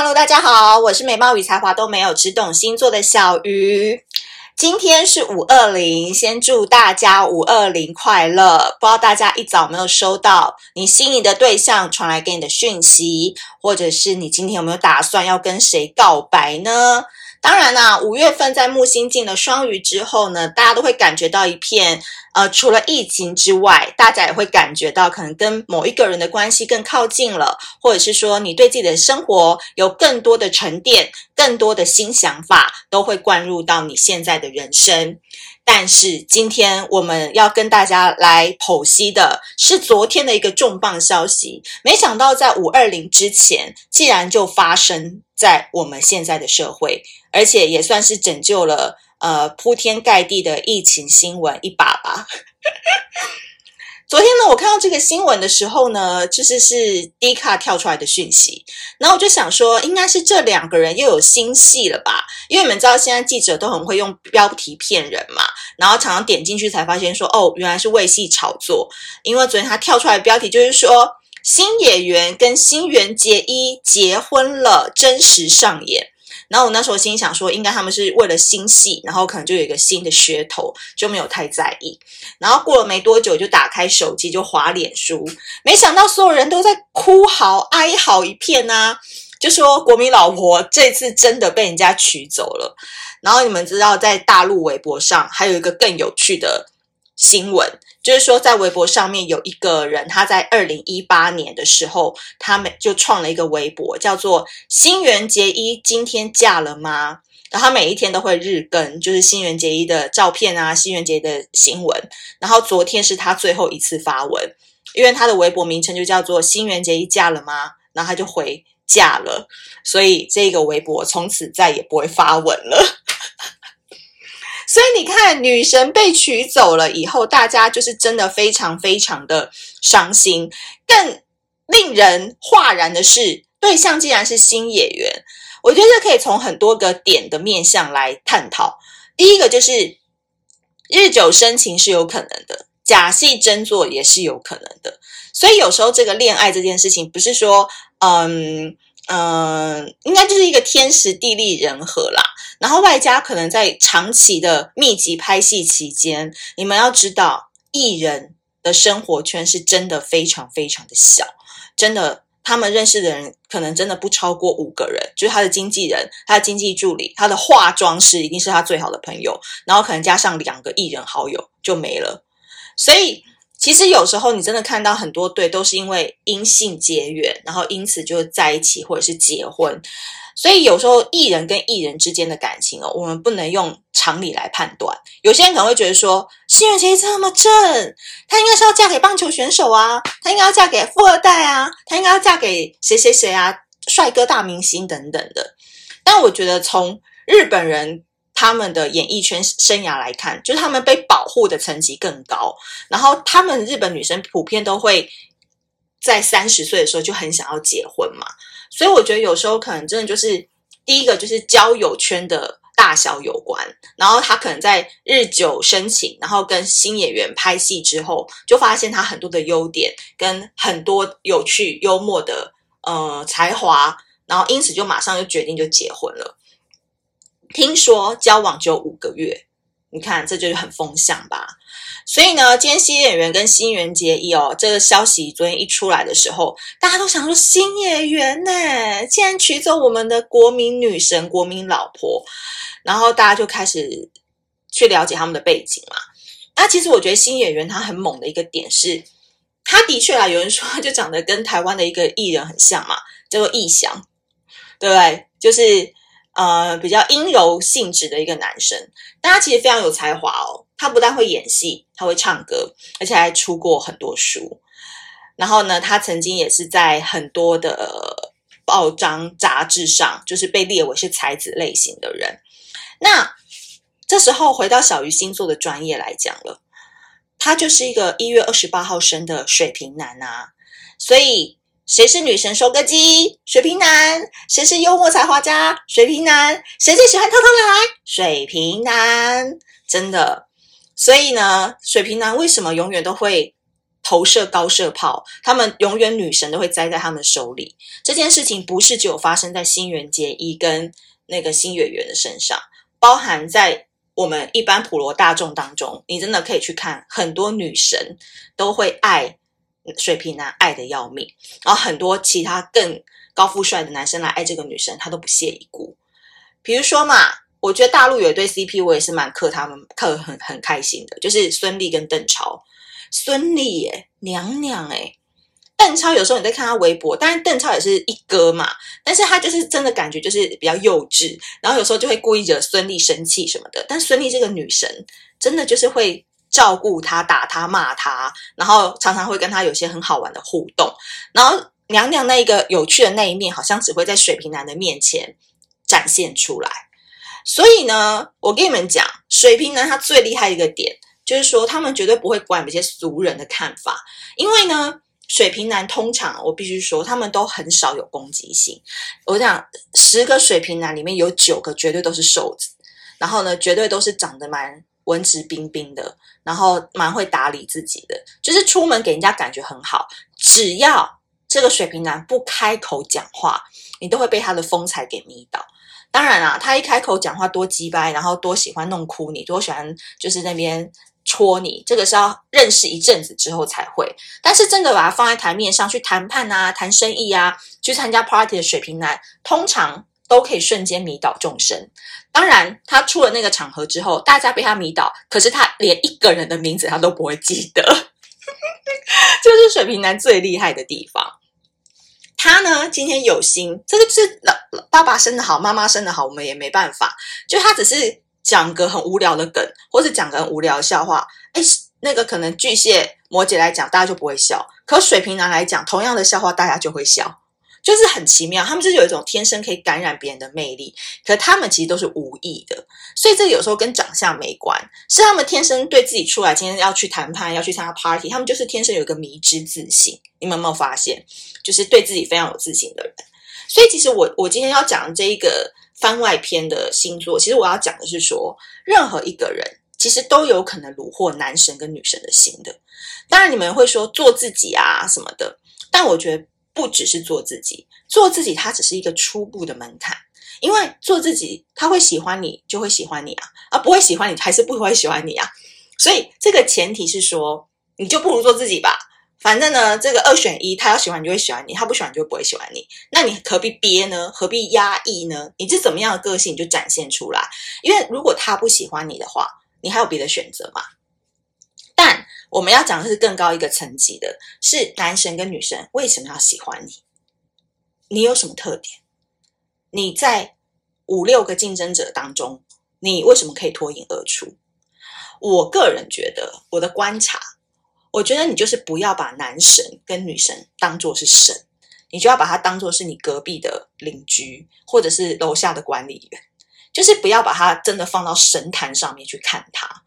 Hello，大家好，我是美貌与才华都没有，只懂星座的小鱼。今天是五二零，先祝大家五二零快乐。不知道大家一早没有收到你心仪的对象传来给你的讯息，或者是你今天有没有打算要跟谁告白呢？当然啦，五月份在木星进了双鱼之后呢，大家都会感觉到一片。呃，除了疫情之外，大家也会感觉到可能跟某一个人的关系更靠近了，或者是说你对自己的生活有更多的沉淀，更多的新想法都会灌入到你现在的人生。但是今天我们要跟大家来剖析的是昨天的一个重磅消息，没想到在五二零之前，竟然就发生在我们现在的社会，而且也算是拯救了。呃，铺天盖地的疫情新闻一把吧。昨天呢，我看到这个新闻的时候呢，就是是 D 卡跳出来的讯息，然后我就想说，应该是这两个人又有新戏了吧？因为你们知道，现在记者都很会用标题骗人嘛，然后常常点进去才发现说，哦，原来是为戏炒作。因为昨天他跳出来的标题就是说，新演员跟新垣结衣结婚了，真实上演。然后我那时候心想说，应该他们是为了新戏，然后可能就有一个新的噱头，就没有太在意。然后过了没多久，就打开手机就滑脸书，没想到所有人都在哭嚎哀嚎一片呐、啊，就说国民老婆这次真的被人家娶走了。然后你们知道，在大陆微博上还有一个更有趣的新闻。就是说，在微博上面有一个人，他在二零一八年的时候，他们就创了一个微博，叫做“新垣结衣今天嫁了吗？”然后每一天都会日更，就是新垣结衣的照片啊，新垣结衣的新闻。然后昨天是他最后一次发文，因为他的微博名称就叫做“新垣结衣嫁了吗？”然后他就回嫁了，所以这个微博从此再也不会发文了。所以你看，女神被娶走了以后，大家就是真的非常非常的伤心。更令人哗然的是，对象竟然是新演员。我觉得这可以从很多个点的面向来探讨。第一个就是日久生情是有可能的，假戏真做也是有可能的。所以有时候这个恋爱这件事情，不是说嗯。嗯、呃，应该就是一个天时地利人和啦。然后外加可能在长期的密集拍戏期间，你们要知道，艺人的生活圈是真的非常非常的小，真的，他们认识的人可能真的不超过五个人，就是他的经纪人、他的经纪助理、他的化妆师，一定是他最好的朋友，然后可能加上两个艺人好友就没了，所以。其实有时候你真的看到很多对都是因为因性结缘，然后因此就在一起或者是结婚。所以有时候艺人跟艺人之间的感情哦，我们不能用常理来判断。有些人可能会觉得说，新垣结这么正，她应该是要嫁给棒球选手啊，她应该要嫁给富二代啊，她应该要嫁给谁谁谁啊，帅哥大明星等等的。但我觉得从日本人。他们的演艺圈生涯来看，就是他们被保护的层级更高。然后，他们日本女生普遍都会在三十岁的时候就很想要结婚嘛。所以，我觉得有时候可能真的就是第一个就是交友圈的大小有关。然后，他可能在日久生情，然后跟新演员拍戏之后，就发现他很多的优点跟很多有趣幽默的呃才华，然后因此就马上就决定就结婚了。听说交往只有五个月，你看这就是很风向吧？所以呢，今天新演员跟新垣结衣哦，这个消息昨天一出来的时候，大家都想说新演员呢，竟然娶走我们的国民女神、国民老婆，然后大家就开始去了解他们的背景嘛。那其实我觉得新演员他很猛的一个点是，他的确啊，有人说就长得跟台湾的一个艺人很像嘛，叫做义祥，对不对？就是。呃，比较阴柔性质的一个男生，但他其实非常有才华哦。他不但会演戏，他会唱歌，而且还出过很多书。然后呢，他曾经也是在很多的报章杂志上，就是被列为是才子类型的人。那这时候回到小鱼星座的专业来讲了，他就是一个一月二十八号生的水瓶男啊，所以。谁是女神收割机？水瓶男。谁是幽默才华家？水瓶男。谁最喜欢偷偷来？水瓶男。真的，所以呢，水瓶男为什么永远都会投射高射炮，他们永远女神都会栽在他们手里。这件事情不是只有发生在新垣结衣跟那个新垣结衣的身上，包含在我们一般普罗大众当中，你真的可以去看，很多女神都会爱水瓶男，爱的要命，然后很多其他更高富帅的男生来爱这个女生，他都不屑一顾。比如说嘛，我觉得大陆有一对 CP，我也是蛮磕他们，磕很很开心的，就是孙俪跟邓超。孙俪耶，娘娘诶，邓超有时候你在看他微博，当然邓超也是一哥嘛，但是他就是真的感觉就是比较幼稚，然后有时候就会故意惹孙俪生气什么的。但孙俪这个女神真的就是会照顾他、打他、骂他，然后常常会跟他有些很好玩的互动。然后娘娘那一个有趣的那一面，好像只会在水瓶男的面前展现出来。所以呢，我跟你们讲，水瓶男他最厉害一个点。就是说，他们绝对不会管那些俗人的看法，因为呢，水瓶男通常我必须说，他们都很少有攻击性。我讲十个水瓶男里面有九个绝对都是瘦子，然后呢，绝对都是长得蛮文质彬彬的，然后蛮会打理自己的，就是出门给人家感觉很好。只要这个水瓶男不开口讲话，你都会被他的风采给迷倒。当然啦，他一开口讲话多鸡掰，然后多喜欢弄哭你，多喜欢就是那边。戳你，这个是要认识一阵子之后才会。但是真的把它放在台面上去谈判啊、谈生意啊、去参加 party 的水瓶男，通常都可以瞬间迷倒众生。当然，他出了那个场合之后，大家被他迷倒，可是他连一个人的名字他都不会记得，这是水瓶男最厉害的地方。他呢，今天有心，这个是老爸爸生的好，妈妈生的好，我们也没办法。就他只是。讲个很无聊的梗，或是讲个很无聊的笑话，哎，那个可能巨蟹、摩羯来讲，大家就不会笑；可水瓶男来讲，同样的笑话，大家就会笑，就是很奇妙。他们就是有一种天生可以感染别人的魅力，可他们其实都是无意的，所以这有时候跟长相没关，是他们天生对自己出来今天要去谈判、要去参加 party，他们就是天生有一个迷之自信。你们有没有发现，就是对自己非常有自信的人？所以其实我我今天要讲这一个。番外篇的星座，其实我要讲的是说，任何一个人其实都有可能虏获男神跟女神的心的。当然，你们会说做自己啊什么的，但我觉得不只是做自己，做自己它只是一个初步的门槛。因为做自己，他会喜欢你，就会喜欢你啊，而不会喜欢你，还是不会喜欢你啊。所以这个前提是说，你就不如做自己吧。反正呢，这个二选一，他要喜欢你就会喜欢你，他不喜欢你就不会喜欢你。那你何必憋呢？何必压抑呢？你是怎么样的个性，你就展现出来。因为如果他不喜欢你的话，你还有别的选择吗？我们要讲的是更高一个层级的，是男神跟女神为什么要喜欢你？你有什么特点？你在五六个竞争者当中，你为什么可以脱颖而出？我个人觉得，我的观察。我觉得你就是不要把男神跟女神当做是神，你就要把他当做是你隔壁的邻居，或者是楼下的管理员，就是不要把他真的放到神坛上面去看他。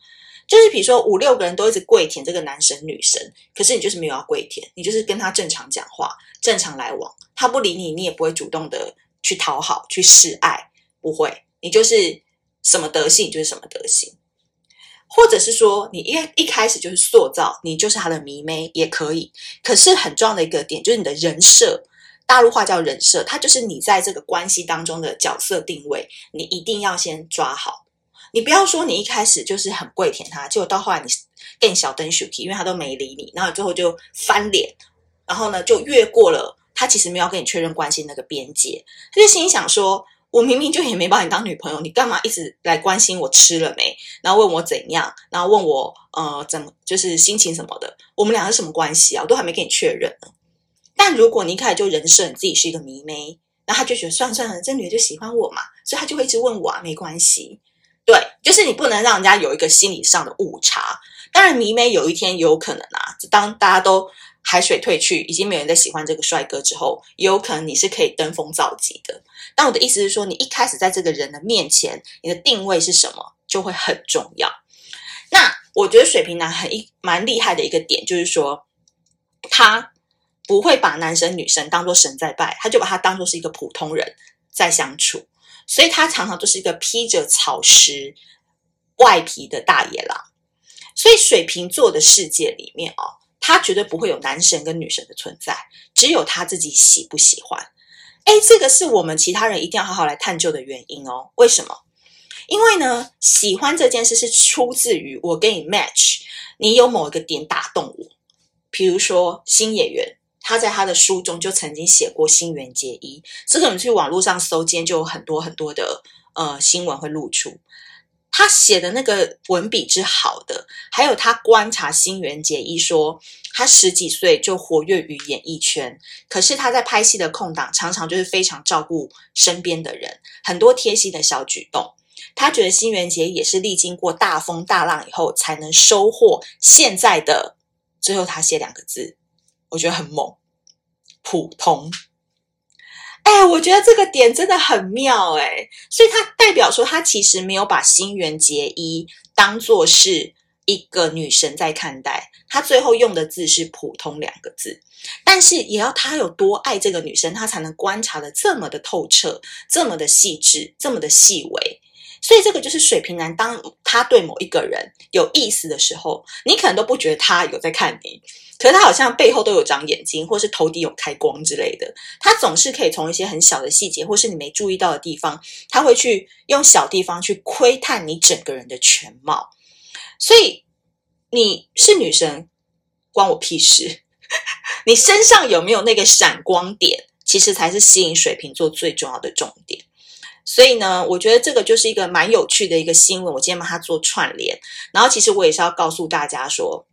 就是比如说五六个人都一直跪舔这个男神女神，可是你就是没有要跪舔，你就是跟他正常讲话、正常来往，他不理你，你也不会主动的去讨好、去示爱，不会，你就是什么德性就是什么德性。或者是说，你一一开始就是塑造，你就是他的迷妹也可以。可是很重要的一个点就是你的人设，大陆话叫人设，它就是你在这个关系当中的角色定位，你一定要先抓好。你不要说你一开始就是很跪舔他，结果到后来你更小灯 shuki，因为他都没理你，然后最后就翻脸，然后呢就越过了他其实没有跟你确认关系那个边界，他就心想说。我明明就也没把你当女朋友，你干嘛一直来关心我吃了没？然后问我怎样，然后问我呃怎么就是心情什么的。我们俩是什么关系啊？我都还没跟你确认呢。但如果你一开始就人设你自己是一个迷妹，然后他就觉得算了算了，这女的就喜欢我嘛，所以他就会一直问我啊，没关系。对，就是你不能让人家有一个心理上的误差。当然，迷妹有一天有可能啊，当大家都。海水退去，已经没有人在喜欢这个帅哥之后，有可能你是可以登峰造极的。但我的意思是说，你一开始在这个人的面前，你的定位是什么，就会很重要。那我觉得水瓶男很一蛮厉害的一个点，就是说他不会把男生女生当做神在拜，他就把他当做是一个普通人在相处，所以他常常都是一个披着草食外皮的大野狼。所以水瓶座的世界里面哦。他绝对不会有男神跟女神的存在，只有他自己喜不喜欢。哎，这个是我们其他人一定要好好来探究的原因哦。为什么？因为呢，喜欢这件事是出自于我跟你 match，你有某一个点打动我。比如说新演员，他在他的书中就曾经写过新垣结衣，这个你去网络上搜，今天就有很多很多的呃新闻会露出。他写的那个文笔之好的，还有他观察新垣结衣说，他十几岁就活跃于演艺圈，可是他在拍戏的空档，常常就是非常照顾身边的人，很多贴心的小举动。他觉得新垣结衣也是历经过大风大浪以后，才能收获现在的。最后他写两个字，我觉得很猛，普通。哎，我觉得这个点真的很妙哎，所以他代表说他其实没有把新垣结衣当作是一个女神在看待，他最后用的字是普通两个字，但是也要他有多爱这个女生，他才能观察得这么的透彻，这么的细致，这么的细微。所以这个就是水瓶男，当他对某一个人有意思的时候，你可能都不觉得他有在看你，可是他好像背后都有长眼睛，或是头顶有开光之类的。他总是可以从一些很小的细节，或是你没注意到的地方，他会去用小地方去窥探你整个人的全貌。所以你是女生，关我屁事。你身上有没有那个闪光点，其实才是吸引水瓶座最重要的重点。所以呢，我觉得这个就是一个蛮有趣的一个新闻。我今天把它做串联，然后其实我也是要告诉大家说，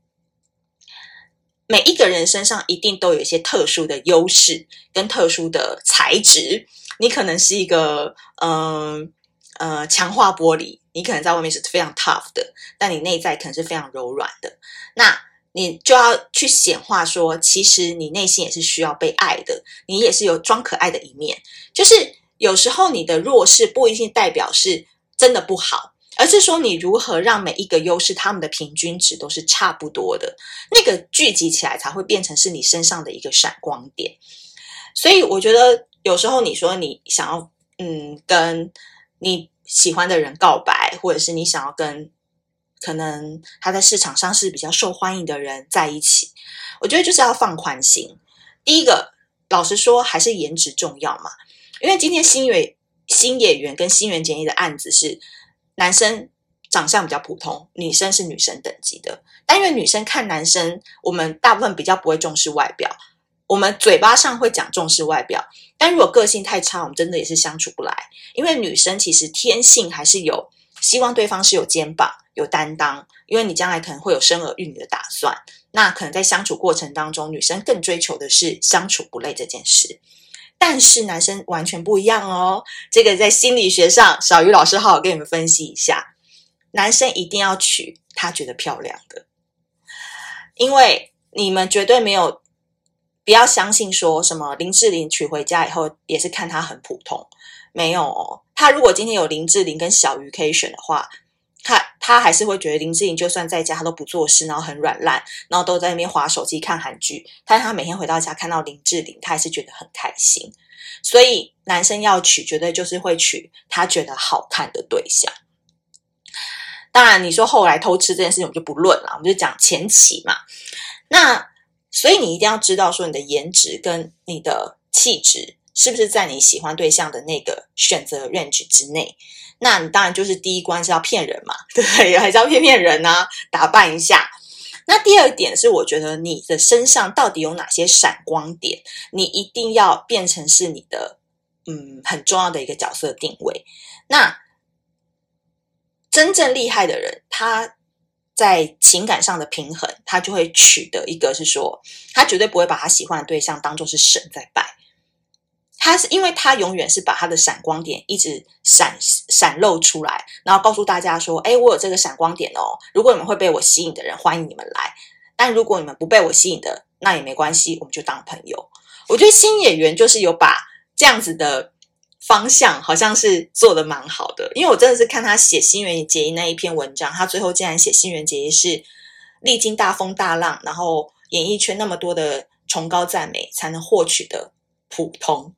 每一个人身上一定都有一些特殊的优势跟特殊的材质。你可能是一个嗯呃，呃强化玻璃，你可能在外面是非常 tough 的，但你内在可能是非常柔软的。那你就要去显化说，其实你内心也是需要被爱的，你也是有装可爱的一面，就是。有时候你的弱势不一定代表是真的不好，而是说你如何让每一个优势他们的平均值都是差不多的，那个聚集起来才会变成是你身上的一个闪光点。所以我觉得有时候你说你想要嗯跟你喜欢的人告白，或者是你想要跟可能他在市场上是比较受欢迎的人在一起，我觉得就是要放宽心。第一个，老实说还是颜值重要嘛。因为今天新野新野原跟新垣结衣的案子是男生长相比较普通，女生是女生等级的。但因为女生看男生，我们大部分比较不会重视外表，我们嘴巴上会讲重视外表，但如果个性太差，我们真的也是相处不来。因为女生其实天性还是有希望对方是有肩膀、有担当，因为你将来可能会有生儿育女的打算，那可能在相处过程当中，女生更追求的是相处不累这件事。但是男生完全不一样哦，这个在心理学上，小鱼老师好好跟你们分析一下。男生一定要娶他觉得漂亮的，因为你们绝对没有，不要相信说什么林志玲娶回家以后也是看他很普通，没有哦。他如果今天有林志玲跟小鱼可以选的话。他他还是会觉得林志颖就算在家，他都不做事，然后很软烂，然后都在那边滑手机看韩剧。但是他每天回到家看到林志玲，他还是觉得很开心。所以男生要娶，绝对就是会娶他觉得好看的对象。当然，你说后来偷吃这件事情，我们就不论了，我们就讲前期嘛。那所以你一定要知道，说你的颜值跟你的气质是不是在你喜欢对象的那个选择 range 之内。那你当然就是第一关是要骗人嘛，对？还是要骗骗人啊，打扮一下。那第二点是，我觉得你的身上到底有哪些闪光点，你一定要变成是你的嗯很重要的一个角色定位。那真正厉害的人，他在情感上的平衡，他就会取得一个是说，他绝对不会把他喜欢的对象当做是神在拜。他是因为他永远是把他的闪光点一直闪闪露出来，然后告诉大家说：“哎，我有这个闪光点哦！如果你们会被我吸引的人，欢迎你们来；但如果你们不被我吸引的，那也没关系，我们就当朋友。”我觉得新演员就是有把这样子的方向，好像是做的蛮好的。因为我真的是看他写新垣结衣那一篇文章，他最后竟然写新垣结衣是历经大风大浪，然后演艺圈那么多的崇高赞美，才能获取的普通。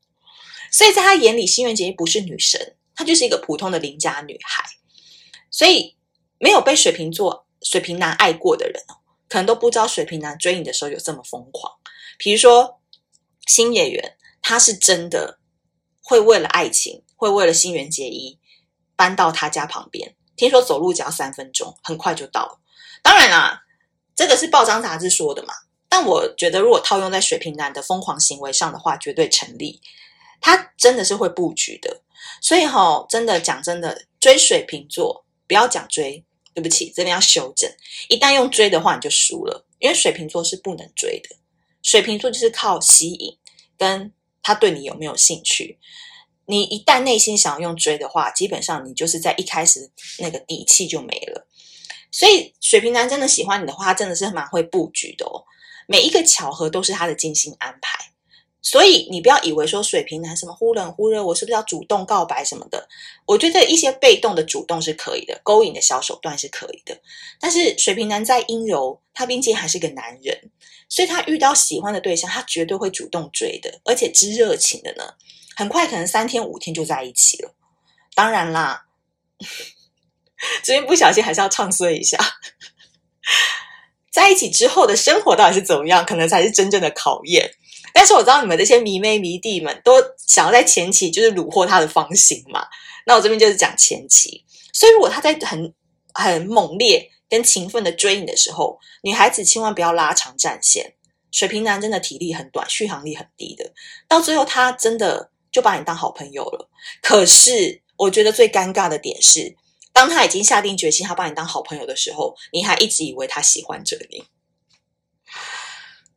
所以在他眼里，新垣结衣不是女神，她就是一个普通的邻家女孩。所以没有被水瓶座、水瓶男爱过的人哦，可能都不知道水瓶男追你的时候有这么疯狂。比如说星野源，他是真的会为了爱情，会为了新垣结衣搬到他家旁边。听说走路只要三分钟，很快就到了。当然啦，这个是报章杂志说的嘛。但我觉得，如果套用在水瓶男的疯狂行为上的话，绝对成立。他真的是会布局的。所以哈、真的讲真的，追水瓶座不要讲追。对不起，这边要修正。一旦用追的话，你就输了，因为水瓶座是不能追的。水瓶座就是靠吸引，跟他对你有没有兴趣。你一旦内心想要用追的话，基本上你就是在一开始那个底气就没了。所以水瓶男真的喜欢你的话，他真的是蛮会布局的哦。每一个巧合都是他的精心安排。所以你不要以为说水瓶男什么忽冷忽热，我是不是要主动告白什么的？我觉得一些被动的主动是可以的，勾引的小手段是可以的。但是水瓶男再阴柔，他毕竟还是个男人，所以他遇到喜欢的对象，他绝对会主动追的，而且之热情的呢，很快可能三天五天就在一起了。当然啦，这边不小心还是要唱衰一下，在一起之后的生活到底是怎么样，可能才是真正的考验。但是我知道你们这些迷妹迷弟们都想要在前期就是虏获他的芳心嘛，那我这边就是讲前期。所以如果他在很很猛烈跟勤奋的追你的时候，女孩子千万不要拉长战线。水瓶男真的体力很短，续航力很低的，到最后他真的就把你当好朋友了。可是我觉得最尴尬的点是，当他已经下定决心他把你当好朋友的时候，你还一直以为他喜欢着你。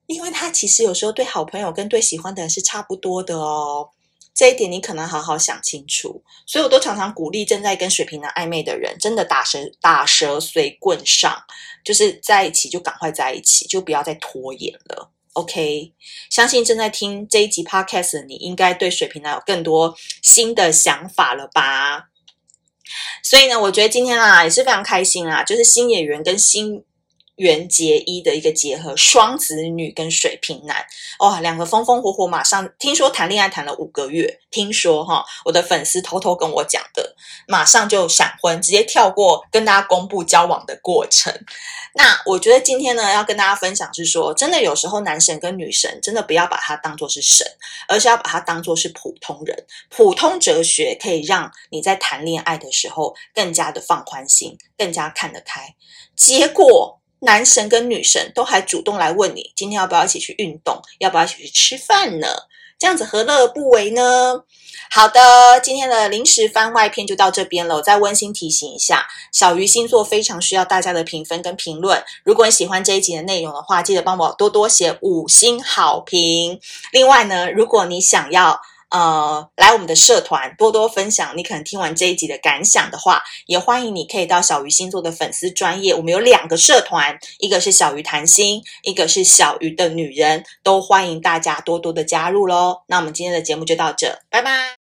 因为他其实有时候对好朋友跟对喜欢的人是差不多的哦，这一点你可能好好想清楚。所以我都常常鼓励正在跟水瓶男暧昧的人，真的打蛇打蛇随棍上，就是在一起就赶快在一起，就不要再拖延了。OK，相信正在听这一集 Podcast 你应该对水瓶男有更多新的想法了吧？所以呢，我觉得今天啊也是非常开心啊，就是新演员跟新。袁结一的一个结合，双子女跟水瓶男，哇，两个风风火火，马上听说谈恋爱谈了五个月，听说哈，我的粉丝偷偷跟我讲的，马上就闪婚，直接跳过跟大家公布交往的过程。那我觉得今天呢，要跟大家分享是说，真的有时候男神跟女神，真的不要把他当作是神，而是要把他当作是普通人。普通哲学可以让你在谈恋爱的时候更加的放宽心，更加看得开。结果。男神跟女神都还主动来问你，今天要不要一起去运动，要不要一起去吃饭呢？这样子何乐而不为呢？好的，今天的临时番外篇就到这边了。我再温馨提醒一下，小鱼星座非常需要大家的评分跟评论。如果你喜欢这一集的内容的话，记得帮我多多写五星好评。另外呢，如果你想要，呃，来我们的社团多多分享，你可能听完这一集的感想的话，也欢迎你可以到小鱼星座的粉丝专业，我们有两个社团，一个是小鱼谈心，一个是小鱼的女人，都欢迎大家多多的加入喽。那我们今天的节目就到这，拜拜。